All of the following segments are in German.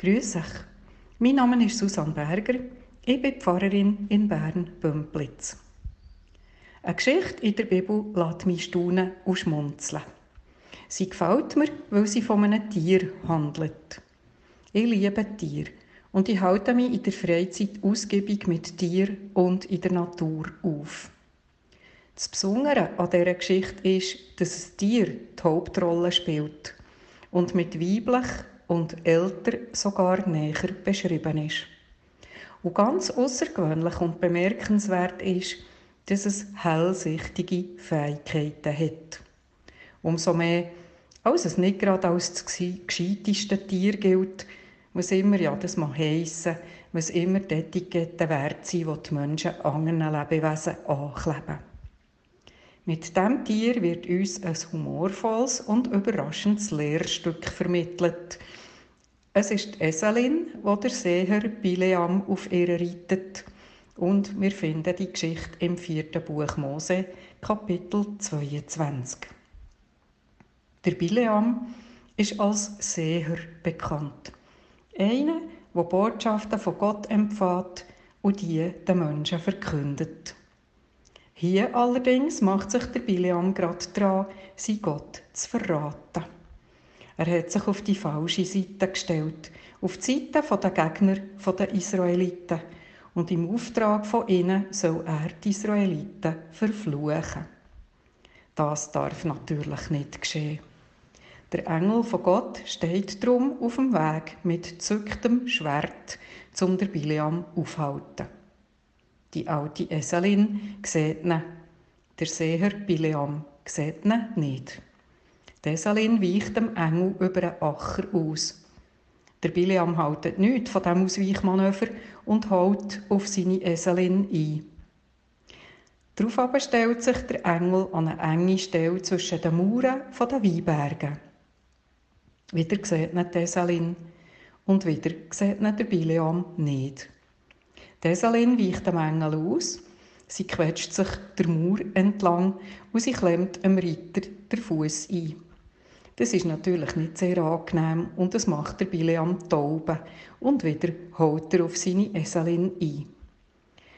Grüß euch. Mein Name ist Susanne Berger. Ich bin Pfarrerin in Bern-Bümplitz. Eine Geschichte in der Bibel lässt mich staunen und schmunzeln. Sie gefällt mir, weil sie von einem Tier handelt. Ich liebe Tiere und ich halte mich in der Freizeit ausgiebig mit Tier und in der Natur auf. Das Besondere an dieser Geschichte ist, dass ein Tier die Hauptrolle spielt und mit weiblich und älter sogar näher beschrieben ist. Und ganz außergewöhnlich und bemerkenswert ist, dass es hellsichtige Fähigkeiten hat. Umso mehr, als es nicht gerade als das gescheiteste Tier gilt, was immer ja das mal heissen, was immer die Etiketten wert sind, die die Menschen anderen Lebewesen ankleben. Mit diesem Tier wird uns ein humorvolles und überraschendes Lehrstück vermittelt. Es ist Eselin, wo der Seher Bileam auf ihr reitet. Und wir finden die Geschichte im vierten Buch Mose, Kapitel 22. Der Bileam ist als Seher bekannt. Einer, der Botschaften von Gott empfängt und die den Menschen verkündet. Hier allerdings macht sich der Bileam gerade dran, sein Gott zu verraten. Er hat sich auf die falsche Seite gestellt, auf die Seite der Gegner der Israeliten. Und im Auftrag von ihnen soll er die Israeliten verfluchen. Das darf natürlich nicht geschehen. Der Engel von Gott steht drum auf dem Weg mit zücktem Schwert, um der Bileam aufzuhalten. Die alte Eselin sieht ihn. Der Seher Bileam sieht ihn nicht. Die Eselin weicht dem Engel über einen Acher aus. Der Bileam hält nichts von diesem Ausweichmanöver und holt auf seine Eselin ein. Darauf stellt sich der Engel an eine enge Stelle zwischen den Mauern der Weinberge. Wieder sieht ihn die Eselin und wieder sieht ihn der Bileam nicht. Desalin weicht dem Engel aus, sie quetscht sich der Mauer entlang und sie klemmt dem Reiter den Fuß ein. Das ist natürlich nicht sehr angenehm und das macht der Bileam Tauben und wieder holt er auf seine Eselin ein.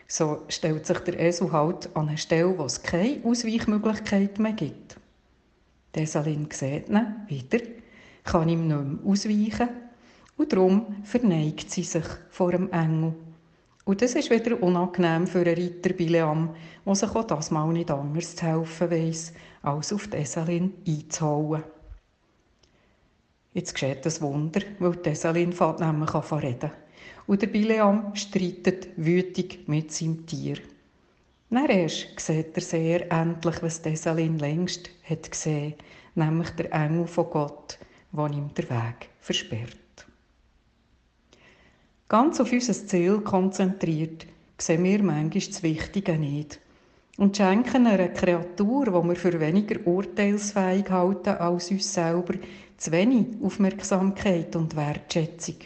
So stellt sich der Esel halt an eine Stelle, wo es keine Ausweichmöglichkeit mehr gibt. Die Eselin sieht ihn wieder, kann ihm nicht mehr ausweichen und darum verneigt sie sich vor dem Engel. Und das ist wieder unangenehm für einen Reiter Bileam, der sich auch das Mal nicht anders zu helfen weiss, als auf die Eselin einzuhauen. Jetzt geschieht das Wunder, weil die Eselin fängt nämlich an reden. Und der Bileam streitet wütig mit seinem Tier. Dann erst sieht er sehr endlich, was die Eselin längst hat gesehen, nämlich der Engel von Gott, der ihm den Weg versperrt. Ganz auf unser Ziel konzentriert, sehen wir manchmal das Wichtige nicht und schenken einer Kreatur, die wir für weniger urteilsfähig halten als uns selber, zu wenig Aufmerksamkeit und Wertschätzung.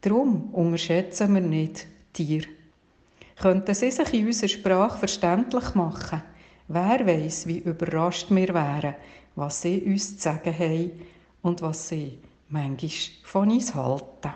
Darum unterschätzen wir nicht Tiere. Könnten sie sich in unserer Sprache verständlich machen, wer weiß, wie überrascht wir wären, was sie uns zu sagen haben und was sie manchmal von uns halten.